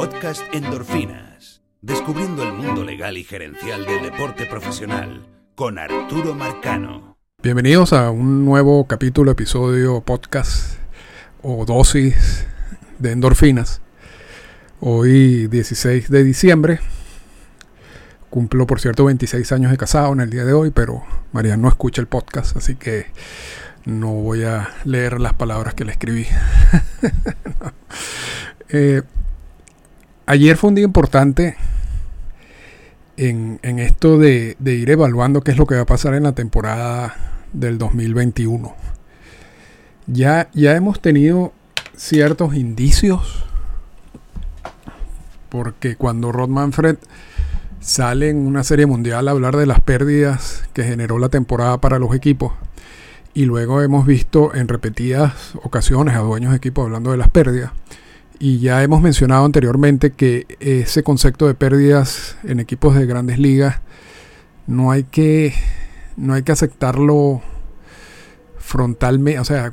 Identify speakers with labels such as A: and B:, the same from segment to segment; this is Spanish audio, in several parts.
A: Podcast Endorfinas. Descubriendo el mundo legal y gerencial del deporte profesional con Arturo Marcano.
B: Bienvenidos a un nuevo capítulo, episodio, podcast o dosis de endorfinas. Hoy 16 de diciembre. Cumplo, por cierto, 26 años de casado en el día de hoy, pero María no escucha el podcast, así que no voy a leer las palabras que le escribí. Eh, ayer fue un día importante en, esto de, ir evaluando qué es lo que va a pasar en la temporada del 2021. Ya, ya hemos tenido ciertos indicios, porque cuando Rod Manfred sale en una serie mundial a hablar de las pérdidas que generó la temporada para los equipos, y luego hemos visto en repetidas ocasiones a dueños de equipos hablando de las pérdidas. Y ya hemos mencionado anteriormente que ese concepto de pérdidas en equipos de grandes ligas no hay que, no hay que aceptarlo frontalmente, o sea,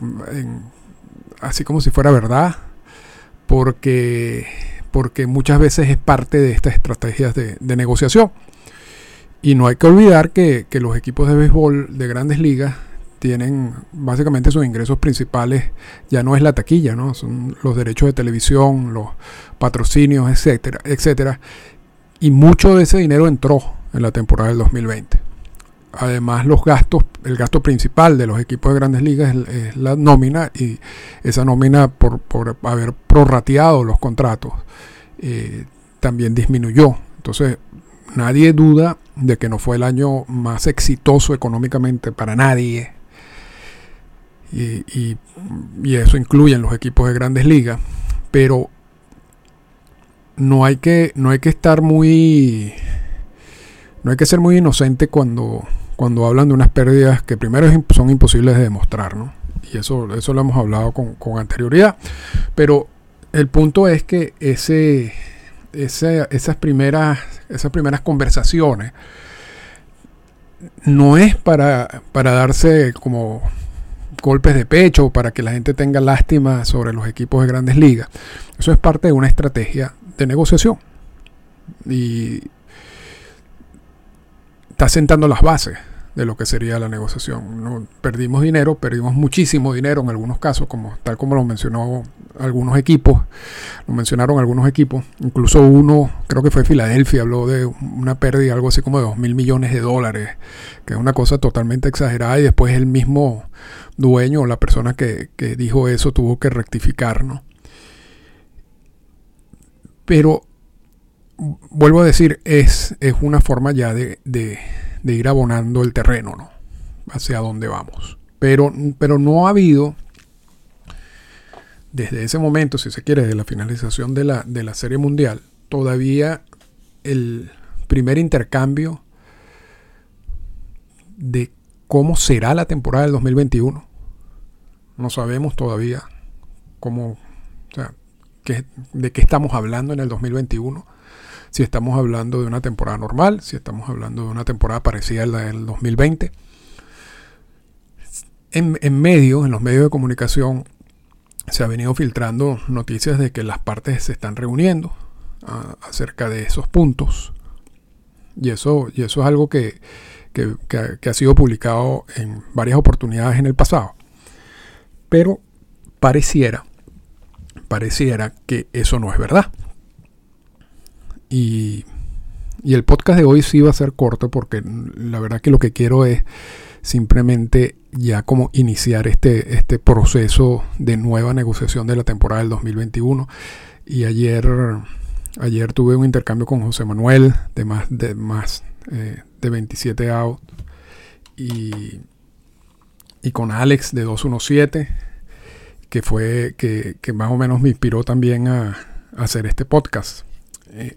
B: así como si fuera verdad, porque, porque muchas veces es parte de estas estrategias de, de negociación. Y no hay que olvidar que, que los equipos de béisbol de grandes ligas tienen básicamente sus ingresos principales ya no es la taquilla, ¿no? Son los derechos de televisión, los patrocinios, etcétera, etcétera. Y mucho de ese dinero entró en la temporada del 2020. Además, los gastos, el gasto principal de los equipos de grandes ligas es, la nómina y esa nómina por, haber prorrateado los contratos eh, también disminuyó. Entonces, nadie duda de que no fue el año más exitoso económicamente para nadie y, eso incluye en los equipos de grandes ligas, pero no hay que, no hay que estar muy, no hay que ser muy inocente cuando, cuando hablan de unas pérdidas que primero son imposibles de demostrar, ¿no? Y eso, eso lo hemos hablado con, con anterioridad. Pero el punto es que ese, esas, primeras, esas primeras conversaciones no es para, para darse como golpes de pecho para que la gente tenga lástima sobre los equipos de grandes ligas. Eso es parte de una estrategia de negociación. Y está sentando las bases de lo que sería la negociación. Perdimos dinero, perdimos muchísimo dinero en algunos casos, como tal como lo mencionó algunos equipos, lo mencionaron algunos equipos, incluso uno, creo que fue Filadelfia, habló de una pérdida algo así como de 2 mil millones de dólares, que es una cosa totalmente exagerada y después el mismo dueño o la persona que, dijo eso tuvo que rectificar, ¿no? Pero vuelvo a decir, es, es una forma ya de de ir abonando el terreno, ¿no? Hacia dónde vamos. Pero, pero no ha habido, desde ese momento, si se quiere, de la finalización de la, de la Serie Mundial, todavía el primer intercambio de cómo será la temporada del 2021. No sabemos todavía cómo, o sea, de qué estamos hablando en el 2021 si estamos hablando de una temporada normal, si estamos hablando de una temporada parecida a la del 2020. En, en medio, en los medios de comunicación, se ha venido filtrando noticias de que las partes se están reuniendo acerca de esos puntos. Y eso, y eso es algo que, que ha sido publicado en varias oportunidades en el pasado. Pero pareciera, pareciera que eso no es verdad. Y, el podcast de hoy sí va a ser corto porque la verdad que lo que quiero es simplemente ya como iniciar este, este proceso de nueva negociación de la temporada del 2021. Y ayer, ayer tuve un intercambio con José Manuel de más de, más, eh, de 27 out y, y con Alex de 217 que fue que, más o menos me inspiró también a, hacer este podcast. Eh,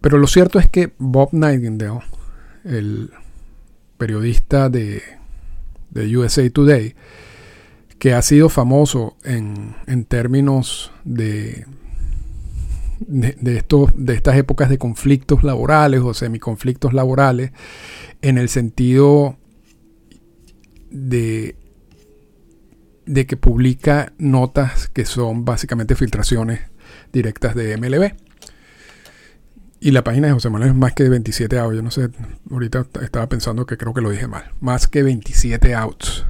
B: pero lo cierto es que Bob Nightingale, el periodista de, USA Today, que ha sido famoso en, términos de, de, esto, de estas épocas de conflictos laborales o semiconflictos laborales, en el sentido de, de que publica notas que son básicamente filtraciones directas de MLB. Y la página de José Manuel es más que 27 outs. Yo no sé, ahorita estaba pensando que creo que lo dije mal. Más que 27 outs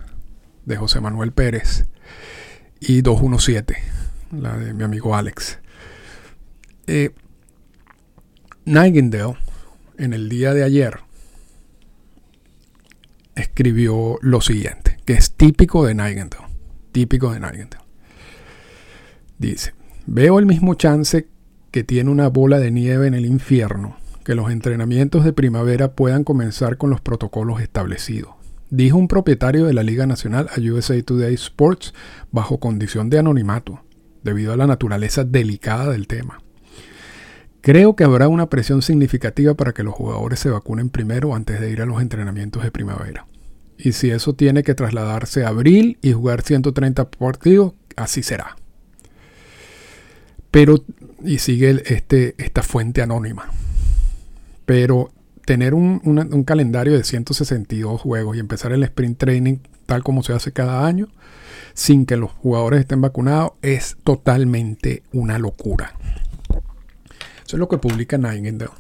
B: de José Manuel Pérez y 217, la de mi amigo Alex. Eh, en el día de ayer, escribió lo siguiente, que es típico de Nightingale. Típico de Nightingale. Dice, veo el mismo chance que tiene una bola de nieve en el infierno, que los entrenamientos de primavera puedan comenzar con los protocolos establecidos. Dijo un propietario de la Liga Nacional a USA Today Sports bajo condición de anonimato, debido a la naturaleza delicada del tema. Creo que habrá una presión significativa para que los jugadores se vacunen primero antes de ir a los entrenamientos de primavera. Y si eso tiene que trasladarse a abril y jugar 130 partidos, así será. Pero, y sigue este, esta fuente anónima. Pero tener un, un, calendario de 162 juegos y empezar el sprint training tal como se hace cada año, sin que los jugadores estén vacunados, es totalmente una locura. Eso es lo que publica Nightingale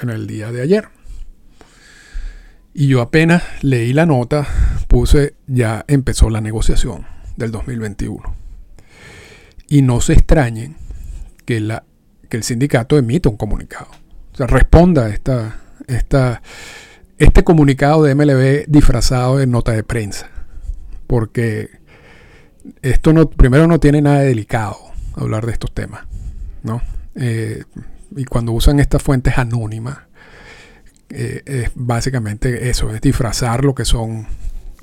B: en el día de ayer. Y yo apenas leí la nota, puse ya empezó la negociación del 2021. Y no se extrañen que, la, que el sindicato emita un comunicado. O sea, responda a esta, esta, este comunicado de MLB disfrazado de nota de prensa. Porque esto no, primero no tiene nada de delicado hablar de estos temas. ¿no? Eh, y cuando usan estas fuentes anónimas, eh, es básicamente eso, es disfrazar lo que son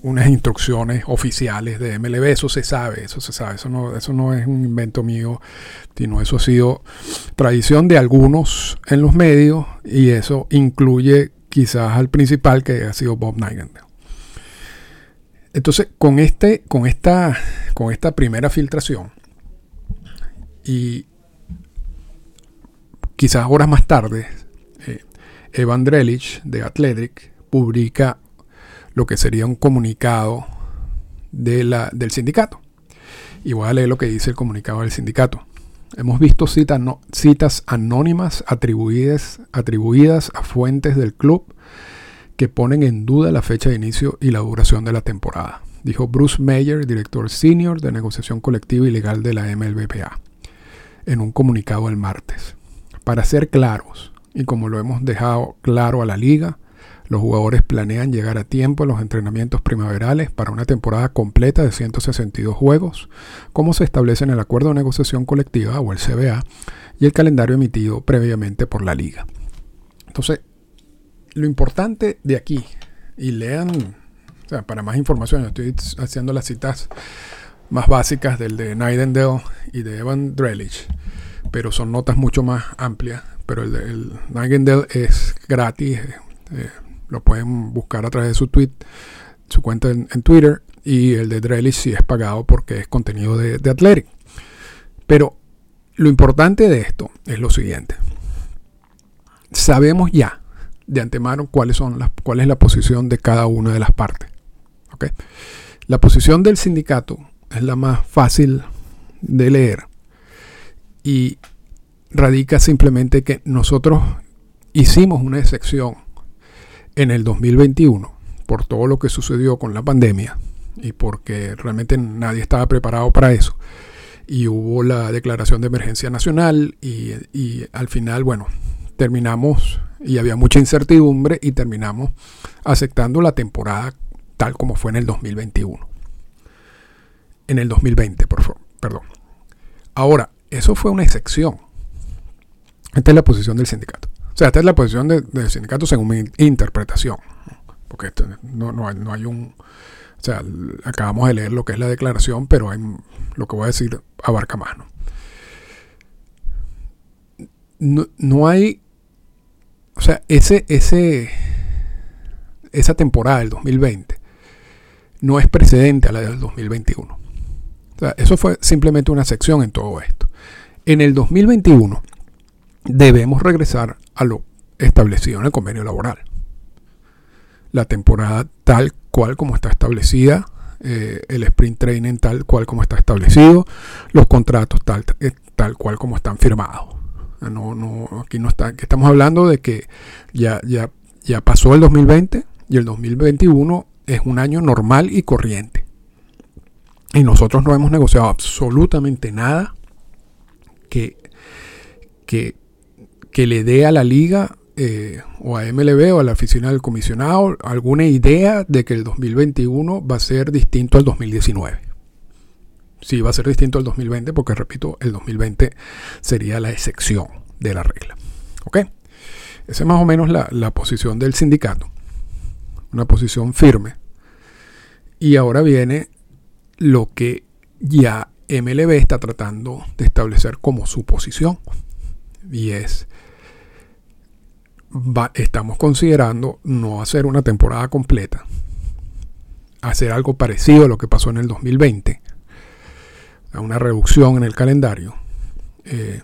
B: unas instrucciones oficiales de MLB, eso se sabe, eso se sabe, eso no, eso no es un invento mío, sino eso ha sido tradición de algunos en los medios y eso incluye quizás al principal que ha sido Bob Nightingale. Entonces, con, este, con, esta, con esta primera filtración y quizás horas más tarde, Evan Drelich de Athletic publica lo que sería un comunicado del sindicato. Y voy a leer lo que dice el comunicado del sindicato. Hemos visto citas, citas anónimas atribuidas, atribuidas a fuentes del club que ponen en duda la fecha de inicio y la duración de la temporada, dijo Bruce Mayer, director senior de negociación colectiva y legal de la MLBPA, en un comunicado el martes. Para ser claros, y como lo hemos dejado claro a la liga, los jugadores planean llegar a tiempo a los entrenamientos primaverales para una temporada completa de 162 juegos, como se establece en el Acuerdo de Negociación Colectiva o el CBA y el calendario emitido previamente por la liga. Entonces, lo importante de aquí, y lean, para más información, yo estoy haciendo las citas más básicas del de Nightingale y de Evan Drelich, pero son notas mucho más amplias. Pero el de Nightingale es gratis, eh, lo pueden buscar a través de su tweet, su cuenta en, Twitter. Y el de Drelich sí es pagado porque es contenido de, de. Pero lo importante de esto es lo siguiente. Sabemos ya de antemano cuáles son las, cuál es la posición de cada una de las partes. ¿okay? La posición del sindicato es la más fácil de leer y radica simplemente que nosotros hicimos una excepción en el 2021, por todo lo que sucedió con la pandemia y porque realmente nadie estaba preparado para eso, y hubo la declaración de emergencia nacional y, y al final, bueno, terminamos y había mucha incertidumbre y terminamos aceptando la temporada tal como fue en el 2021. En el 2020, por favor, perdón. Ahora, eso fue una excepción. Esta es la posición del sindicato. O sea, esta es la posición del sindicato según mi interpretación. Porque no, no, hay, no, hay, un... O sea, acabamos de leer lo que es la declaración, pero hay, lo que voy a decir abarca más. No, no hay... O sea, ese, ese, esa temporada del 2020 no es precedente a la del 2021. O sea, eso fue simplemente una sección en todo esto. En el 2021 debemos regresar a lo establecido en el convenio laboral. La temporada tal cual como está establecida, eh, el sprint training tal cual como está establecido, los contratos tal, eh, tal cual como están firmados. No, no, aquí no está, que estamos hablando de que ya, ya, ya pasó el 2020 y el 2021 es un año normal y corriente. Y nosotros no hemos negociado absolutamente nada que, que, que le dé a la liga eh, o a MLB o a la oficina del comisionado alguna idea de que el 2021 va a ser distinto al 2019. Sí, va a ser distinto al 2020 porque, repito, el 2020 sería la excepción de la regla. ¿Ok? Esa es más o menos la, la posición del sindicato. Una posición firme. Y ahora viene lo que ya MLB está tratando de establecer como su posición. Y es estamos considerando no hacer una temporada completa, hacer algo parecido a lo que pasó en el 2020, a una reducción en el calendario. Eh,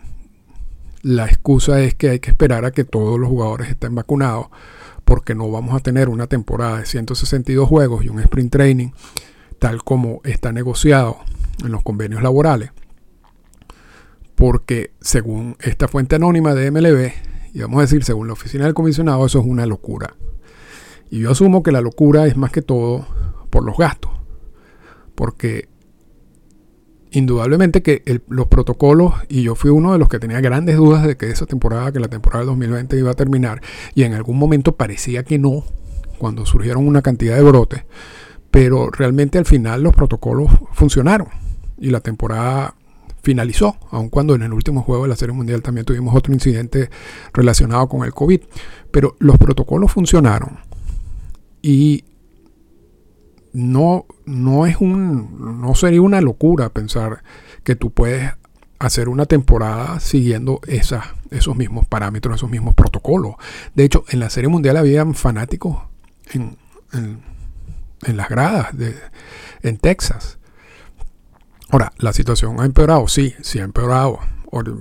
B: la excusa es que hay que esperar a que todos los jugadores estén vacunados porque no vamos a tener una temporada de 162 juegos y un sprint training tal como está negociado en los convenios laborales. Porque según esta fuente anónima de MLB, y vamos a decir, según la oficina del comisionado, eso es una locura. Y yo asumo que la locura es más que todo por los gastos. Porque indudablemente que los protocolos, y yo fui uno de los que tenía grandes dudas de que esa temporada, que la temporada del 2020 iba a terminar, y en algún momento parecía que no, cuando surgieron una cantidad de brotes, pero realmente al final los protocolos funcionaron y la temporada finalizó, aun cuando en el último juego de la Serie Mundial también tuvimos otro incidente relacionado con el COVID. Pero los protocolos funcionaron y no, no es un, no sería una locura pensar que tú puedes hacer una temporada siguiendo esas, esos mismos parámetros, esos mismos protocolos. De hecho, en la Serie Mundial habían fanáticos en, en, las gradas de, en Texas Ahora, ¿la situación ha empeorado? Sí, sí ha empeorado.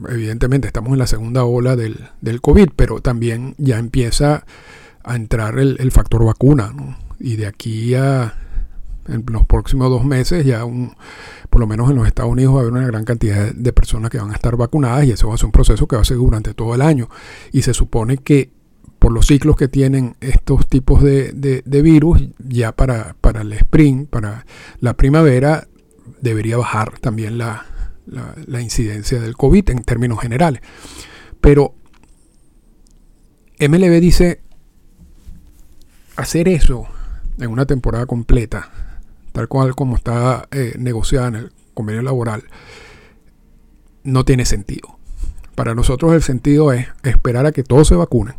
B: Evidentemente estamos en la segunda ola del, del COVID, pero también ya empieza a entrar el, factor vacuna. Y de aquí a en los próximos dos meses, ya un, por lo menos en los Estados Unidos va a haber una gran cantidad de personas que van a estar vacunadas y eso va a ser un proceso que va a ser durante todo el año. Y se supone que por los ciclos que tienen estos tipos de, de virus, ya para, para el spring, para la primavera, debería bajar también la, incidencia del COVID en términos generales. Pero MLB dice hacer eso en una temporada completa, tal cual como está eh, negociada en el convenio laboral, no tiene sentido. Para nosotros el sentido es esperar a que todos se vacunen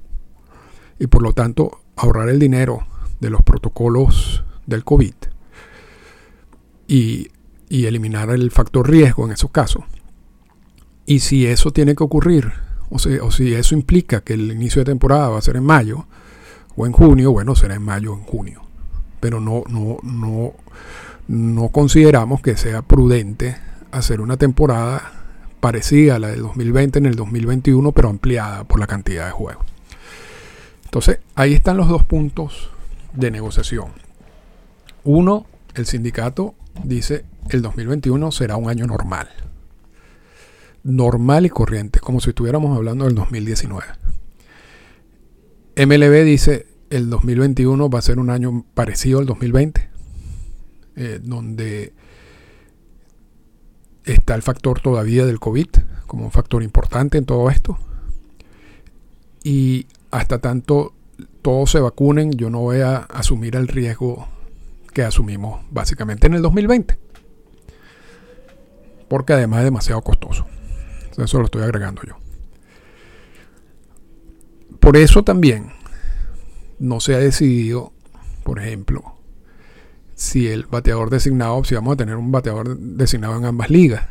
B: y por lo tanto ahorrar el dinero de los protocolos del COVID y y eliminar el factor riesgo en esos casos. Y si eso tiene que ocurrir, o, si eso implica que el inicio de temporada va a ser en mayo o en junio, bueno, será en mayo o en junio. Pero no, no, no, no consideramos que sea prudente hacer una temporada parecida a la del 2020 en el 2021, pero ampliada por la cantidad de juegos. Entonces, ahí están los dos puntos de negociación. Uno, el sindicato dice el 2021 será un año normal. Normal y corriente, como si estuviéramos hablando del 2019. MLB dice el 2021 va a ser un año parecido al 2020, eh, donde está el factor todavía del COVID como un factor importante en todo esto. Y hasta tanto todos se vacunen, yo no voy a asumir el riesgo que asumimos básicamente en el 2020. Porque además es demasiado costoso. Eso lo estoy agregando yo. Por eso también no se ha decidido, por ejemplo, si el bateador designado, si vamos a tener un bateador designado en ambas ligas.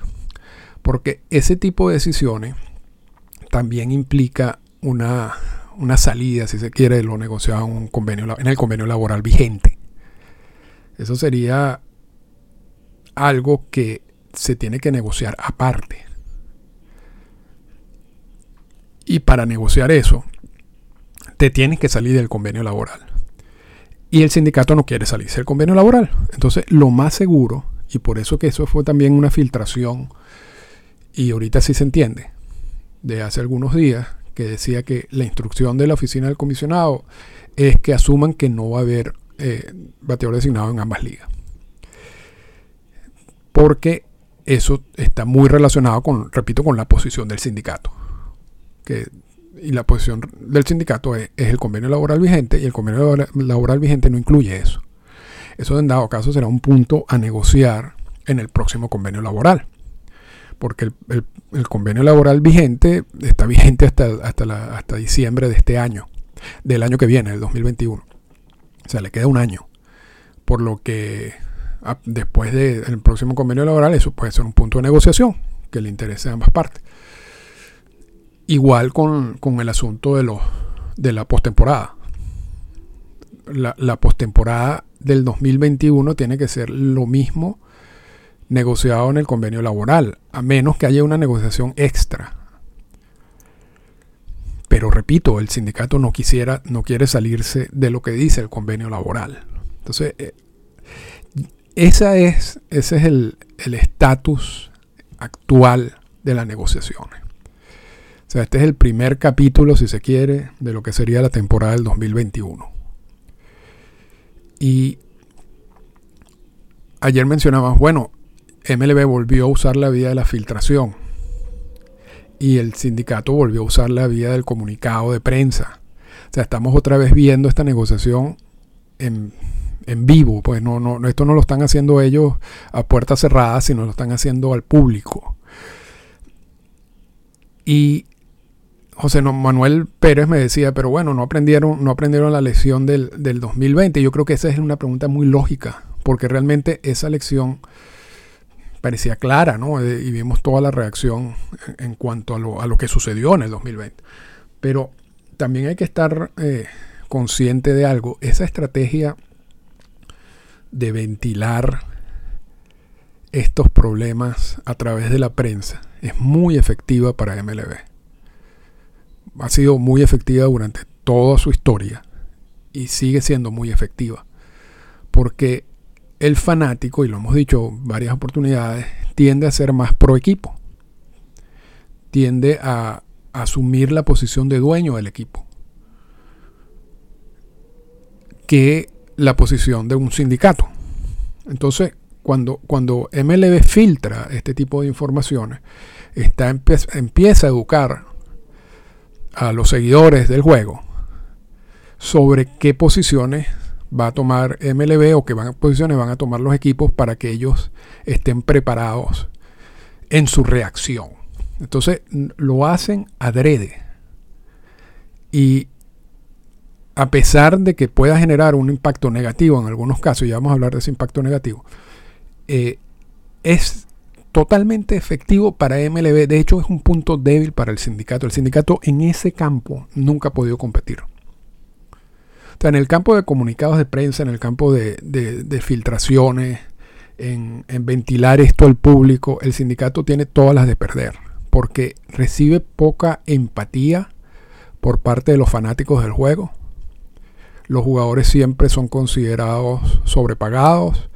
B: Porque ese tipo de decisiones también implica una, una salida, si se quiere, de lo negociado en, un convenio, en el convenio laboral vigente. Eso sería algo que se tiene que negociar aparte. Y para negociar eso, te tienes que salir del convenio laboral. Y el sindicato no quiere salirse del convenio laboral. Entonces, lo más seguro, y por eso que eso fue también una filtración y ahorita sí se entiende, de hace algunos días, que decía que la instrucción de la oficina del comisionado es que asuman que no va a haber eh, bateador designado en ambas ligas. Porque eso está muy relacionado con, repito, con la posición del sindicato. Que, y la posición del sindicato es, el convenio laboral vigente y el convenio laboral vigente no incluye eso. Eso en dado caso será un punto a negociar en el próximo convenio laboral. Porque el, convenio laboral vigente está vigente hasta, hasta, diciembre de este año, del año que viene, el 2021. O sea, le queda un año. Por lo que después del próximo convenio laboral, eso puede ser un punto de negociación que le interese a ambas partes. Igual con, el asunto de, los, de la postemporada. La, la postemporada del 2021 tiene que ser lo mismo negociado en el convenio laboral, a menos que haya una negociación extra. Pero repito, el sindicato no quisiera, no quiere salirse de lo que dice el convenio laboral. Entonces, eh, esa es, ese es el estatus actual de las negociaciones. O sea, este es el primer capítulo, si se quiere, de lo que sería la temporada del 2021. Y ayer mencionabas, bueno, MLB volvió a usar la vía de la filtración y el sindicato volvió a usar la vía del comunicado de prensa. O sea, estamos otra vez viendo esta negociación en en vivo, pues no, no, esto no lo están haciendo ellos a puertas cerradas, sino lo están haciendo al público. Y José Manuel Pérez me decía, pero bueno, no aprendieron, no aprendieron la lección del, del 2020. Yo creo que esa es una pregunta muy lógica, porque realmente esa lección parecía clara, ¿no? Eh, y vimos toda la reacción en, cuanto a lo, a lo, que sucedió en el 2020. Pero también hay que estar eh, consciente de algo. Esa estrategia de ventilar estos problemas a través de la prensa es muy efectiva para MLB. Ha sido muy efectiva durante toda su historia y sigue siendo muy efectiva. Porque el fanático, y lo hemos dicho varias oportunidades, tiende a ser más pro equipo. Tiende a asumir la posición de dueño del equipo. Que la posición de un sindicato. Entonces, cuando, cuando MLB filtra este tipo de informaciones, está, empieza a educar a los seguidores del juego sobre qué posiciones va a tomar MLB o qué van, posiciones van a tomar los equipos para que ellos estén preparados en su reacción. Entonces lo hacen adrede. Y a pesar de que pueda generar un impacto negativo en algunos casos, ya vamos a hablar de ese impacto negativo, eh, es totalmente efectivo para MLB. De hecho, es un punto débil para el sindicato. El sindicato en ese campo nunca ha podido competir. En el campo de comunicados de prensa, en el campo de, filtraciones, en ventilar esto al público, el sindicato tiene todas las de perder. Porque recibe poca empatía por parte de los fanáticos del juego los jugadores siempre son considerados sobrepagados,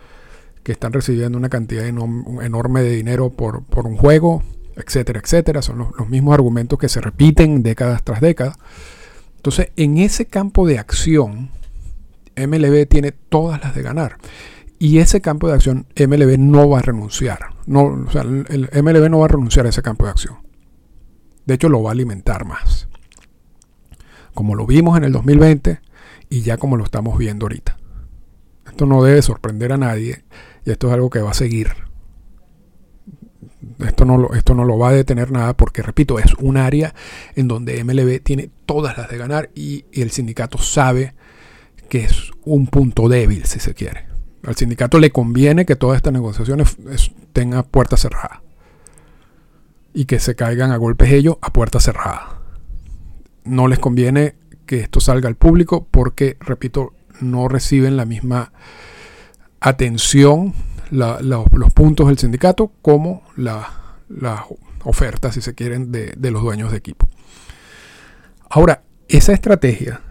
B: que están recibiendo una cantidad enorme de dinero por, un juego, etcétera, etcétera. Son los, mismos argumentos que se repiten décadas tras décadas. Entonces, en ese campo de acción, MLB tiene todas las de ganar. Y ese campo de acción, MLB no va a renunciar. No, o sea, el MLB no va a renunciar a ese campo de acción. De hecho, lo va a alimentar más. Como lo vimos en el 2020, y ya como lo estamos viendo ahorita. Esto no debe sorprender a nadie y esto es algo que va a seguir. Esto no, lo, esto no lo va a detener nada porque, repito, es un área en donde MLB tiene todas las de ganar y, el sindicato sabe que es un punto débil, si se quiere. Al sindicato le conviene que todas estas negociaciones tengan puertas cerradas y que se caigan a golpes ellos a puertas cerradas. No les conviene que esto salga al público porque, repito, no reciben la misma atención los puntos del sindicato como las la ofertas, si se quieren, de, de los dueños de equipo. Ahora, esa estrategia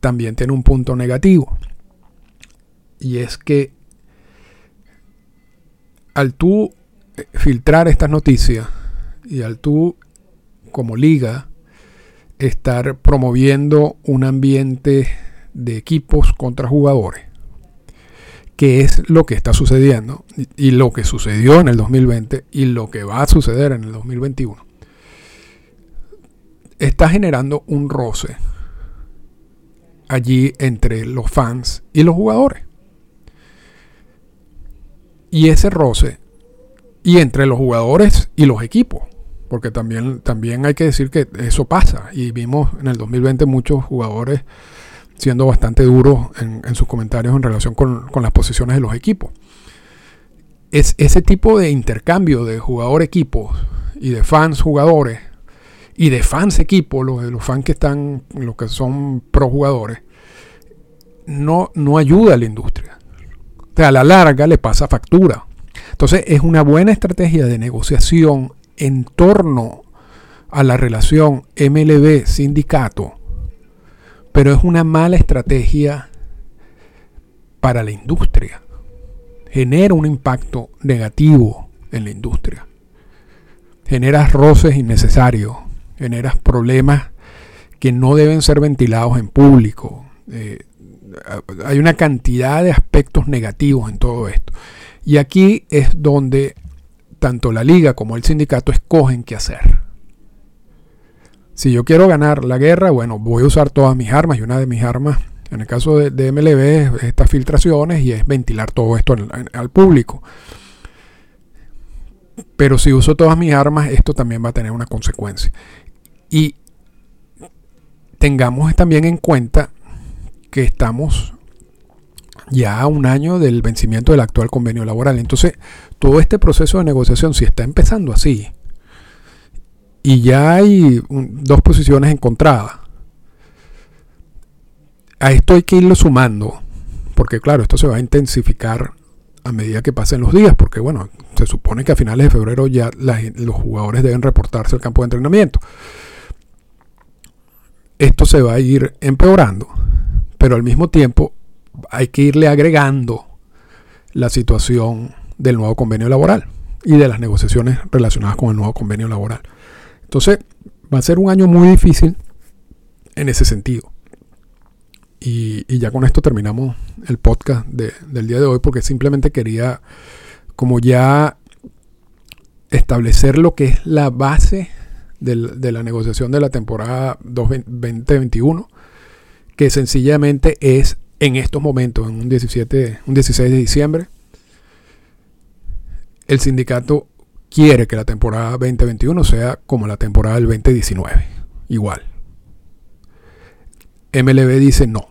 B: también tiene un punto negativo. Y es que al tú eh, filtrar estas noticias y al tú como liga estar promoviendo un ambiente de equipos contra jugadores, que es lo que está sucediendo y, lo que sucedió en el 2020 y lo que va a suceder en el 2021, está generando un roce allí entre los fans y los jugadores. Y ese roce, y entre los jugadores y los equipos, porque también, también hay que decir que eso pasa, y vimos en el 2020 muchos jugadores siendo bastante duros en, sus comentarios en relación con, las posiciones de los equipos. Es ese tipo de intercambio de jugador-equipos y de fans-jugadores y de fans-equipos, los, los fans que están, los que son pro-jugadores, no, no ayuda a la industria. O sea, a la larga le pasa factura. Entonces es una buena estrategia de negociación en torno a la relación MLB-sindicato, pero es una mala estrategia para la industria. Genera un impacto negativo en la industria. Generas roces innecesarios, generas problemas que no deben ser ventilados en público. Eh, hay una cantidad de aspectos negativos en todo esto. Y aquí es donde tanto la liga como el sindicato escogen qué hacer. Si yo quiero ganar la guerra, bueno, voy a usar todas mis armas y una de mis armas, en el caso de, MLB, es estas filtraciones y es ventilar todo esto al público. Pero si uso todas mis armas, esto también va a tener una consecuencia. Y tengamos también en cuenta que estamos ya un año del vencimiento del actual convenio laboral. Entonces, todo este proceso de negociación, si está empezando así, y ya hay dos posiciones encontradas, a esto hay que irlo sumando, porque claro, esto se va a intensificar a medida que pasen los días, porque bueno, se supone que a finales de febrero ya los jugadores deben reportarse al campo de entrenamiento. Esto se va a ir empeorando pero al mismo tiempo hay que irle agregando la situación del nuevo convenio laboral y de las negociaciones relacionadas con el nuevo convenio laboral. Entonces, va a ser un año muy difícil en ese sentido. Y, ya con esto terminamos el podcast del día de hoy porque simplemente quería como ya establecer lo que es la base de la negociación de la temporada 2021 que sencillamente es en estos momentos, en un, 17, un 16 de diciembre, el sindicato quiere que la temporada 2021 sea como la temporada del 2019, igual. MLB dice no,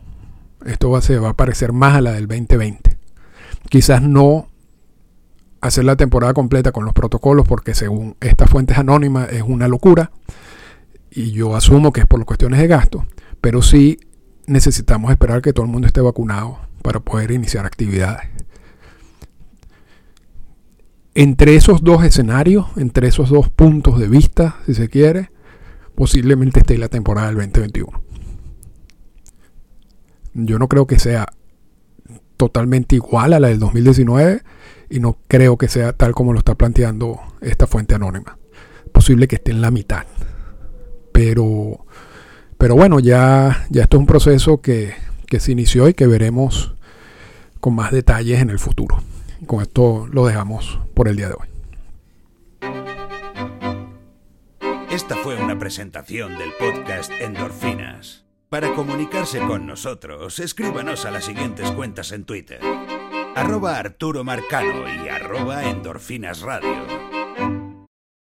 B: esto va, a parecer más a la del 2020. Quizás no hacer la temporada completa con los protocolos porque según estas fuentes anónimas es una locura y yo asumo que es por cuestiones de gasto, pero sí necesitamos esperar que todo el mundo esté vacunado para poder iniciar actividades. Entre esos dos escenarios, entre esos dos puntos de vista, si se quiere, posiblemente esté la temporada del 2021. Yo no creo que sea totalmente igual a la del 2019 y no creo que sea tal como lo está planteando esta fuente anónima. Posible que esté en la mitad. Pero pero bueno, ya, ya esto es un proceso que, que se inició y que veremos con más detalles en el futuro. con esto lo dejamos por el día de hoy.
A: Esta fue una presentación del podcast Endorfinas. Para comunicarse con nosotros, escríbanos a las siguientes cuentas en Twitter. Arroba Arturo Marcano y arroba Endorfinas Radio.